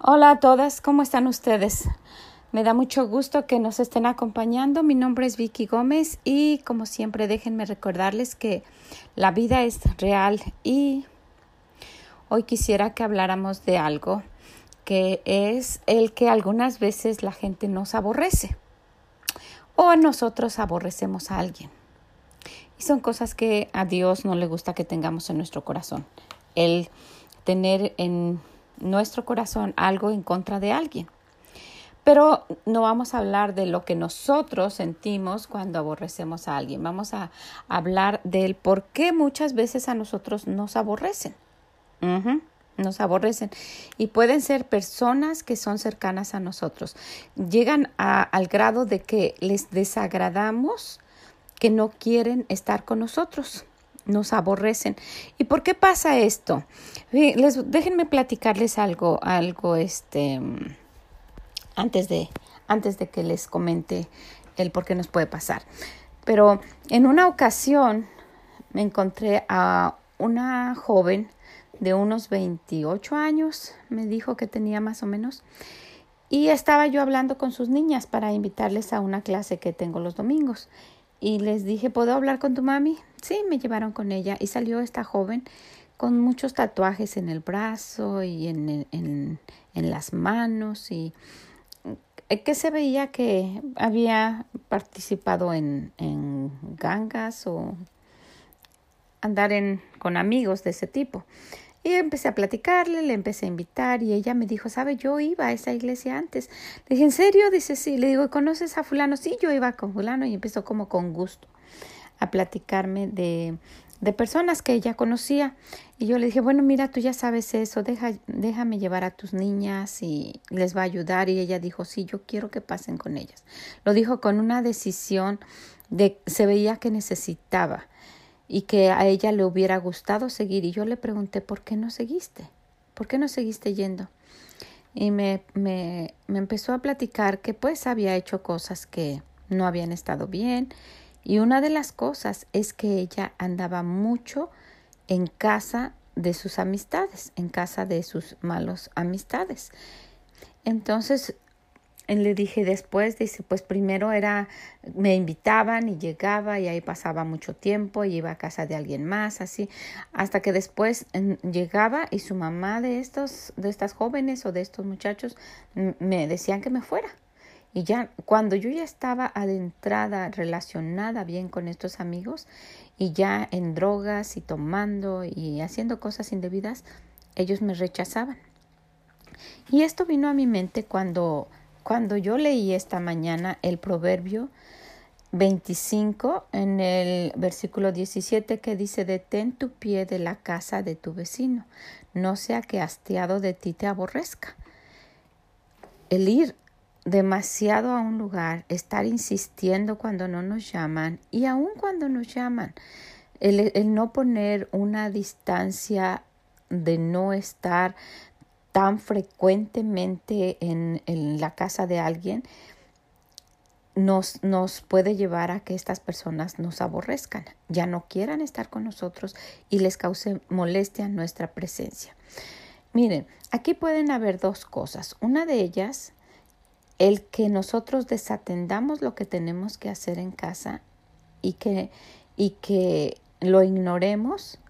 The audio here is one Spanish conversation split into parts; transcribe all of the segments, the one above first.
Hola a todas, ¿cómo están ustedes? Me da mucho gusto que nos estén acompañando. Mi nombre es Vicky Gómez y como siempre déjenme recordarles que la vida es real y hoy quisiera que habláramos de algo que es el que algunas veces la gente nos aborrece o nosotros aborrecemos a alguien. Y son cosas que a Dios no le gusta que tengamos en nuestro corazón. El tener en nuestro corazón algo en contra de alguien. Pero no vamos a hablar de lo que nosotros sentimos cuando aborrecemos a alguien. Vamos a hablar del por qué muchas veces a nosotros nos aborrecen. nos aborrecen. Y pueden ser personas que son cercanas a nosotros. Llegan al grado de que les desagradamos, que no quieren estar con nosotros nos aborrecen. ¿Y por qué pasa esto? Les, déjenme platicarles algo, algo este, antes de, antes de que les comente el por qué nos puede pasar. Pero en una ocasión me encontré a una joven de unos 28 años, me dijo que tenía más o menos, y estaba yo hablando con sus niñas para invitarles a una clase que tengo los domingos y les dije, ¿puedo hablar con tu mami? Sí, me llevaron con ella y salió esta joven con muchos tatuajes en el brazo y en, en, en las manos y eh, que se veía que había participado en, en gangas o andar en, con amigos de ese tipo. Y empecé a platicarle, le empecé a invitar y ella me dijo, ¿sabe? Yo iba a esa iglesia antes. Le dije, ¿en serio? Dice, sí. Le digo, ¿conoces a fulano? Sí, yo iba con fulano y empezó como con gusto a platicarme de, de personas que ella conocía. Y yo le dije, bueno, mira, tú ya sabes eso, deja, déjame llevar a tus niñas y les va a ayudar. Y ella dijo, sí, yo quiero que pasen con ellas. Lo dijo con una decisión de, se veía que necesitaba y que a ella le hubiera gustado seguir. Y yo le pregunté, ¿por qué no seguiste? ¿Por qué no seguiste yendo? Y me, me, me empezó a platicar que pues había hecho cosas que no habían estado bien. Y una de las cosas es que ella andaba mucho en casa de sus amistades, en casa de sus malos amistades. Entonces le dije después, dice, pues primero era, me invitaban y llegaba y ahí pasaba mucho tiempo y iba a casa de alguien más, así, hasta que después llegaba y su mamá de estos, de estas jóvenes o de estos muchachos me decían que me fuera. Y ya cuando yo ya estaba adentrada, relacionada bien con estos amigos y ya en drogas y tomando y haciendo cosas indebidas, ellos me rechazaban. Y esto vino a mi mente cuando cuando yo leí esta mañana el proverbio 25 en el versículo 17 que dice, detén tu pie de la casa de tu vecino, no sea que hastiado de ti te aborrezca. El ir demasiado a un lugar, estar insistiendo cuando no nos llaman y aun cuando nos llaman, el, el no poner una distancia de no estar tan frecuentemente en, la casa de alguien nos, nos puede llevar a que estas personas nos aborrezcan, ya no quieran estar con nosotros y les cause molestia nuestra presencia. Miren, aquí pueden haber dos cosas. Una de ellas, el que nosotros desatendamos lo que tenemos que hacer en casa y que, y que lo ignoremos.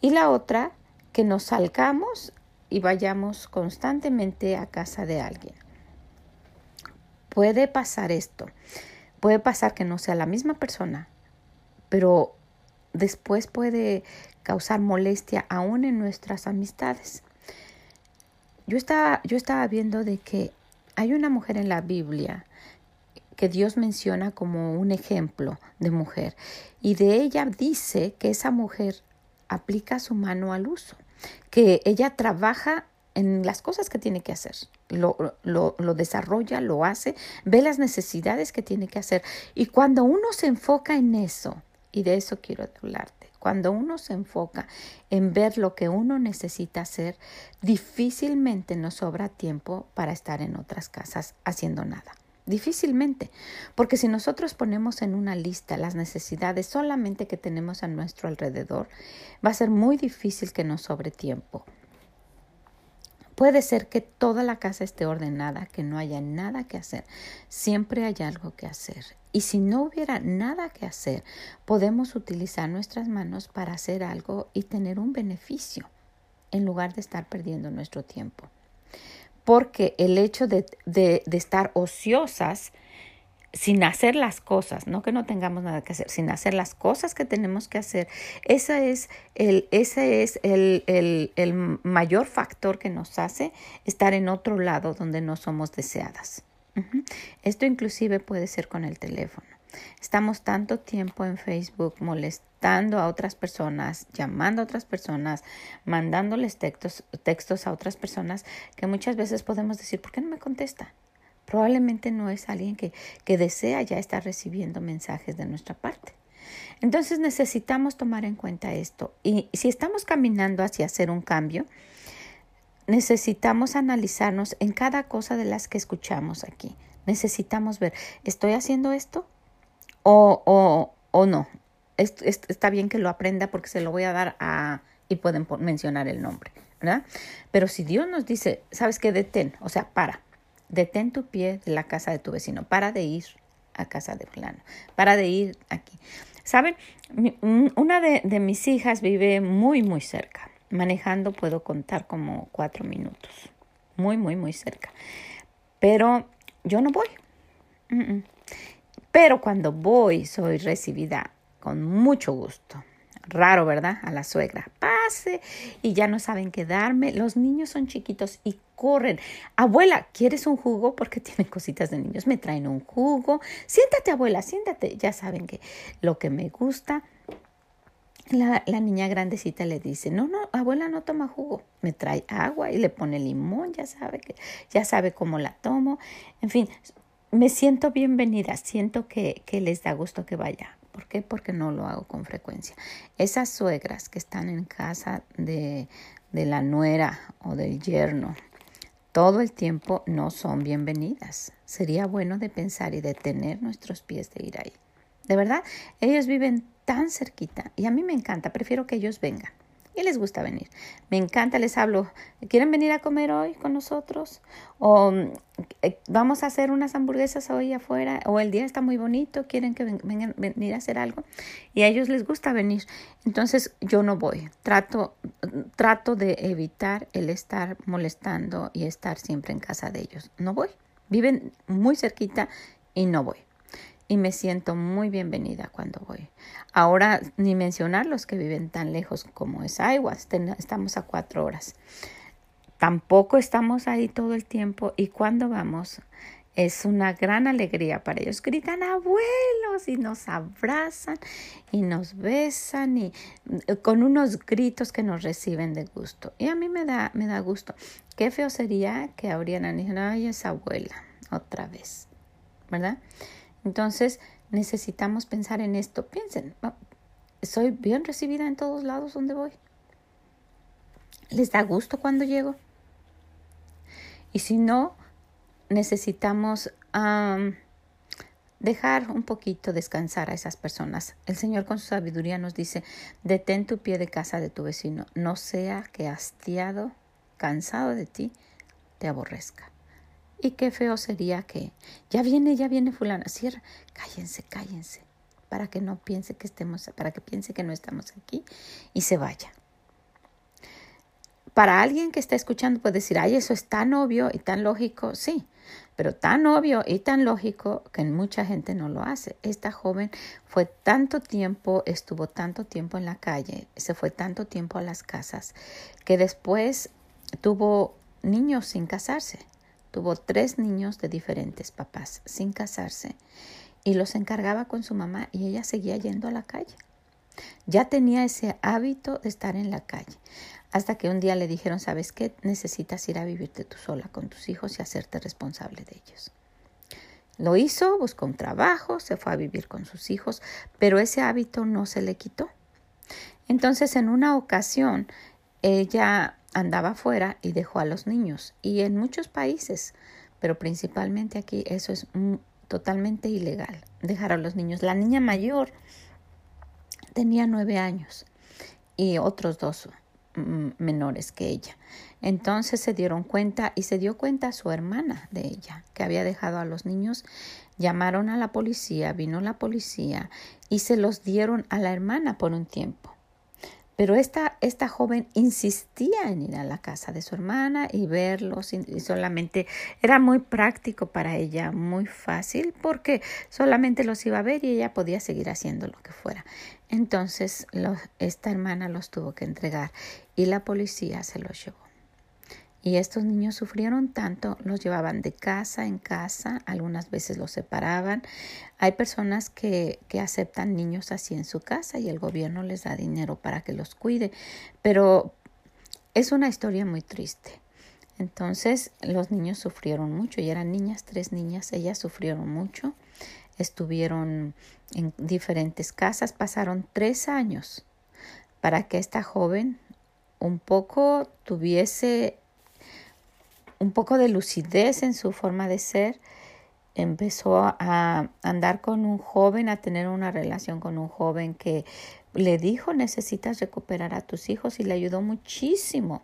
Y la otra, que nos salgamos y vayamos constantemente a casa de alguien. Puede pasar esto, puede pasar que no sea la misma persona, pero después puede causar molestia aún en nuestras amistades. Yo estaba, yo estaba viendo de que hay una mujer en la Biblia que Dios menciona como un ejemplo de mujer y de ella dice que esa mujer aplica su mano al uso que ella trabaja en las cosas que tiene que hacer, lo, lo, lo, desarrolla, lo hace, ve las necesidades que tiene que hacer. Y cuando uno se enfoca en eso, y de eso quiero hablarte, cuando uno se enfoca en ver lo que uno necesita hacer, difícilmente nos sobra tiempo para estar en otras casas haciendo nada. Difícilmente, porque si nosotros ponemos en una lista las necesidades solamente que tenemos a nuestro alrededor, va a ser muy difícil que nos sobre tiempo Puede ser que toda la casa esté ordenada, que no haya nada que hacer. Siempre hay algo que hacer. Y si no hubiera nada que hacer, podemos utilizar nuestras manos para hacer algo y tener un beneficio en lugar de estar perdiendo nuestro tiempo. Porque el hecho de, estar ociosas sin hacer las cosas, no que no tengamos nada que hacer, sin hacer las cosas que tenemos que hacer, ese es el, es el, el, el mayor factor que nos hace estar en otro lado donde no somos deseadas. Esto inclusive puede ser con el teléfono. Estamos tanto tiempo en Facebook a otras personas, llamando a otras personas, mandándoles textos, textos a otras personas que muchas veces podemos decir, ¿por qué no me contesta? Probablemente no es alguien que, que desea ya estar recibiendo mensajes de nuestra parte. Entonces necesitamos tomar en cuenta esto. Y si estamos caminando hacia hacer un cambio, necesitamos analizarnos en cada cosa de las que escuchamos aquí. Necesitamos ver, ¿estoy haciendo esto? ¿O, o, o no? Está bien que lo aprenda porque se lo voy a dar a... y pueden mencionar el nombre, ¿verdad? Pero si Dios nos dice, ¿sabes qué? Detén, o sea, para detén tu pie de la casa de tu vecino, para de ir a casa de fulano, para de ir aquí. ¿Saben? Una de, de mis hijas vive muy, muy cerca. Manejando puedo contar como cuatro minutos. Muy, muy, muy cerca. Pero yo no voy. Pero cuando voy soy recibida con mucho gusto. Raro, ¿verdad? A la suegra. Pase y ya no saben qué darme. Los niños son chiquitos y corren. Abuela, ¿quieres un jugo? Porque tienen cositas de niños. Me traen un jugo. Siéntate, abuela, siéntate. Ya saben que lo que me gusta. La, la, niña grandecita le dice, no, no, abuela no toma jugo, me trae agua y le pone limón, ya sabe que, ya sabe cómo la tomo. En fin, me siento bienvenida, siento que, que les da gusto que vaya. ¿Por qué? Porque no lo hago con frecuencia. Esas suegras que están en casa de, de la nuera o del yerno todo el tiempo no son bienvenidas. Sería bueno de pensar y de tener nuestros pies de ir ahí. De verdad, ellos viven tan cerquita y a mí me encanta, prefiero que ellos vengan. Les gusta venir. Me encanta, les hablo, ¿quieren venir a comer hoy con nosotros? O eh, vamos a hacer unas hamburguesas hoy afuera, o el día está muy bonito, quieren que vengan venir a hacer algo. Y a ellos les gusta venir. Entonces yo no voy. Trato, trato de evitar el estar molestando y estar siempre en casa de ellos. No voy. Viven muy cerquita y no voy y me siento muy bienvenida cuando voy. Ahora, ni mencionar los que viven tan lejos como es Iowa, estamos a cuatro horas. Tampoco estamos ahí todo el tiempo y cuando vamos es una gran alegría para ellos. Gritan abuelos y nos abrazan y nos besan y eh, con unos gritos que nos reciben de gusto. Y a mí me da, me da gusto. Qué feo sería que abrieran y dijeran, ay, es abuela, otra vez, ¿verdad? Entonces necesitamos pensar en esto. Piensen, soy bien recibida en todos lados donde voy. ¿Les da gusto cuando llego? Y si no, necesitamos dejar un poquito descansar a esas personas. El Señor con su sabiduría nos dice, detén tu pie de casa de tu vecino, no sea que hastiado, cansado de ti, te aborrezca. Y qué feo sería que ya viene, ya viene fulana, cierra, cállense, cállense, para que no piense que estemos, para que piense que no estamos aquí y se vaya. Para alguien que está escuchando puede decir, ay, eso es tan obvio y tan lógico, sí, pero tan obvio y tan lógico que mucha gente no lo hace. Esta joven fue tanto tiempo, estuvo tanto tiempo en la calle, se fue tanto tiempo a las casas, que después tuvo niños sin casarse. Tuvo tres niños de diferentes papás sin casarse y los encargaba con su mamá y ella seguía yendo a la calle. Ya tenía ese hábito de estar en la calle. Hasta que un día le dijeron, ¿sabes qué? Necesitas ir a vivirte tú sola con tus hijos y hacerte responsable de ellos. Lo hizo, buscó un trabajo, se fue a vivir con sus hijos, pero ese hábito no se le quitó. Entonces, en una ocasión, ella andaba afuera y dejó a los niños. Y en muchos países, pero principalmente aquí, eso es totalmente ilegal, dejar a los niños. La niña mayor tenía nueve años y otros dos mm, menores que ella. Entonces se dieron cuenta y se dio cuenta su hermana de ella, que había dejado a los niños. Llamaron a la policía, vino la policía y se los dieron a la hermana por un tiempo. Pero esta, esta joven insistía en ir a la casa de su hermana y verlos y solamente era muy práctico para ella, muy fácil, porque solamente los iba a ver y ella podía seguir haciendo lo que fuera. Entonces esta hermana los tuvo que entregar y la policía se los llevó. Y estos niños sufrieron tanto, los llevaban de casa en casa, algunas veces los separaban. Hay personas que, que aceptan niños así en su casa y el gobierno les da dinero para que los cuide, pero es una historia muy triste. Entonces los niños sufrieron mucho y eran niñas, tres niñas, ellas sufrieron mucho, estuvieron en diferentes casas, pasaron tres años para que esta joven un poco tuviese un poco de lucidez en su forma de ser, empezó a andar con un joven, a tener una relación con un joven que le dijo necesitas recuperar a tus hijos y le ayudó muchísimo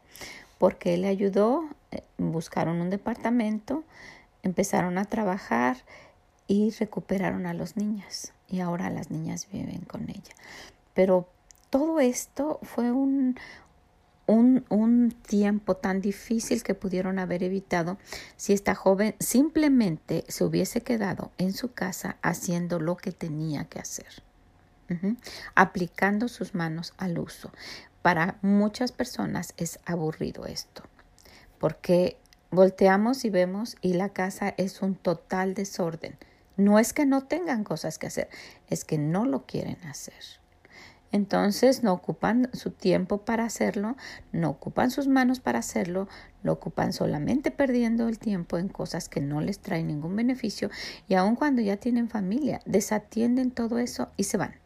porque él le ayudó, eh, buscaron un departamento, empezaron a trabajar y recuperaron a los niños y ahora las niñas viven con ella. Pero todo esto fue un, un, un, tiempo tan difícil que pudieron haber evitado si esta joven simplemente se hubiese quedado en su casa haciendo lo que tenía que hacer, aplicando sus manos al uso. Para muchas personas es aburrido esto, porque volteamos y vemos y la casa es un total desorden. No es que no tengan cosas que hacer, es que no lo quieren hacer. Entonces no ocupan su tiempo para hacerlo, no ocupan sus manos para hacerlo, lo ocupan solamente perdiendo el tiempo en cosas que no les traen ningún beneficio y aun cuando ya tienen familia, desatienden todo eso y se van.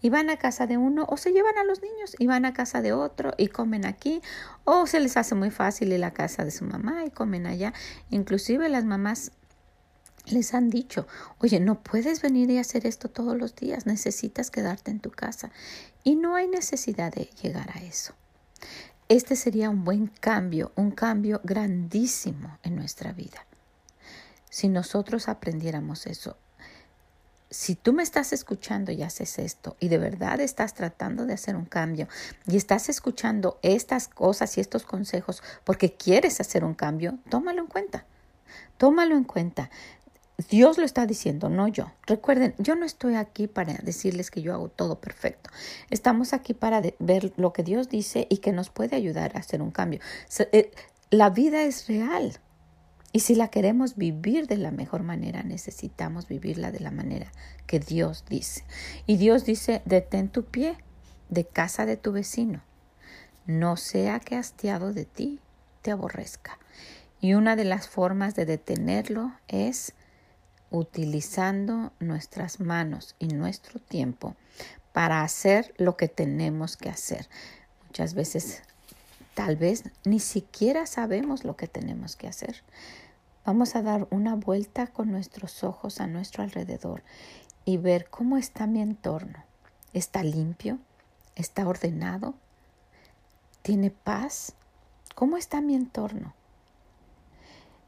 Y van a casa de uno o se llevan a los niños y van a casa de otro y comen aquí o se les hace muy fácil ir a casa de su mamá y comen allá. Inclusive las mamás les han dicho, oye, no puedes venir y hacer esto todos los días, necesitas quedarte en tu casa. Y no hay necesidad de llegar a eso. Este sería un buen cambio, un cambio grandísimo en nuestra vida. Si nosotros aprendiéramos eso, si tú me estás escuchando y haces esto y de verdad estás tratando de hacer un cambio y estás escuchando estas cosas y estos consejos porque quieres hacer un cambio, tómalo en cuenta. Tómalo en cuenta. Dios lo está diciendo, no yo. Recuerden, yo no estoy aquí para decirles que yo hago todo perfecto. Estamos aquí para ver lo que Dios dice y que nos puede ayudar a hacer un cambio. Eh, la vida es real. Y si la queremos vivir de la mejor manera, necesitamos vivirla de la manera que Dios dice. Y Dios dice, detén tu pie de casa de tu vecino. No sea que hastiado de ti te aborrezca. Y una de las formas de detenerlo es utilizando nuestras manos y nuestro tiempo para hacer lo que tenemos que hacer. Muchas veces tal vez ni siquiera sabemos lo que tenemos que hacer. Vamos a dar una vuelta con nuestros ojos a nuestro alrededor y ver cómo está mi entorno. ¿Está limpio? ¿Está ordenado? ¿Tiene paz? ¿Cómo está mi entorno?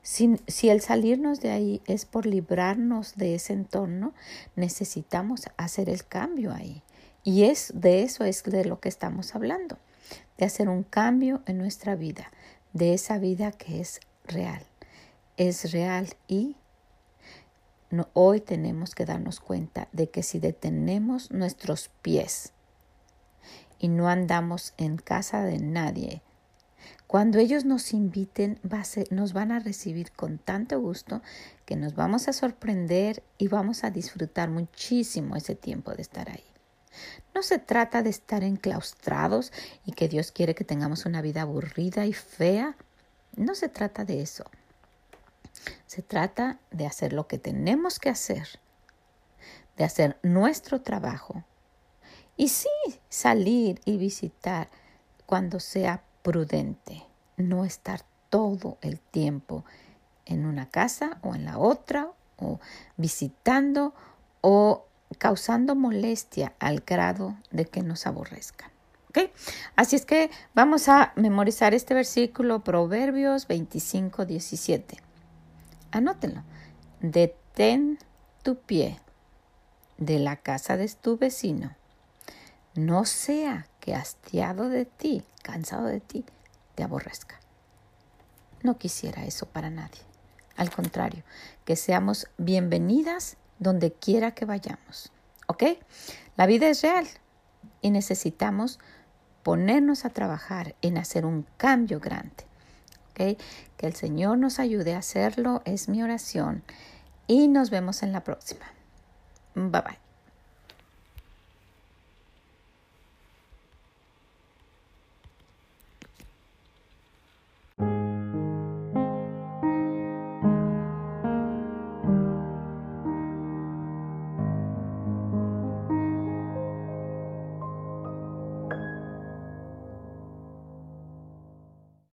Si, el salirnos de ahí es por librarnos de ese entorno, necesitamos hacer el cambio ahí. Y es de eso es de lo que estamos hablando, de hacer un cambio en nuestra vida, de esa vida que es real. Es real y hoy tenemos que darnos cuenta de que si detenemos nuestros pies y no andamos en casa de nadie, cuando ellos nos inviten, nos van a recibir con tanto gusto que nos vamos a sorprender y vamos a disfrutar muchísimo ese tiempo de estar ahí. No se trata de estar enclaustrados y que Dios quiere que tengamos una vida aburrida y fea. No se trata de eso. Se trata de hacer lo que tenemos que hacer, de hacer nuestro trabajo y sí salir y visitar cuando sea prudente, no estar todo el tiempo en una casa o en la otra, o visitando o causando molestia al grado de que nos aborrezcan. Así es que vamos a memorizar este versículo, Proverbios 25, 17. Anótenlo. Detén tu pie de la casa de tu vecino. No sea que hastiado de ti, cansado de ti, te aborrezca. No quisiera eso para nadie. Al contrario, que seamos bienvenidas donde quiera que vayamos. ¿Ok? La vida es real y necesitamos ponernos a trabajar en hacer un cambio grande. ¿Ok? Que el Señor nos ayude a hacerlo es mi oración y nos vemos en la próxima. Bye bye.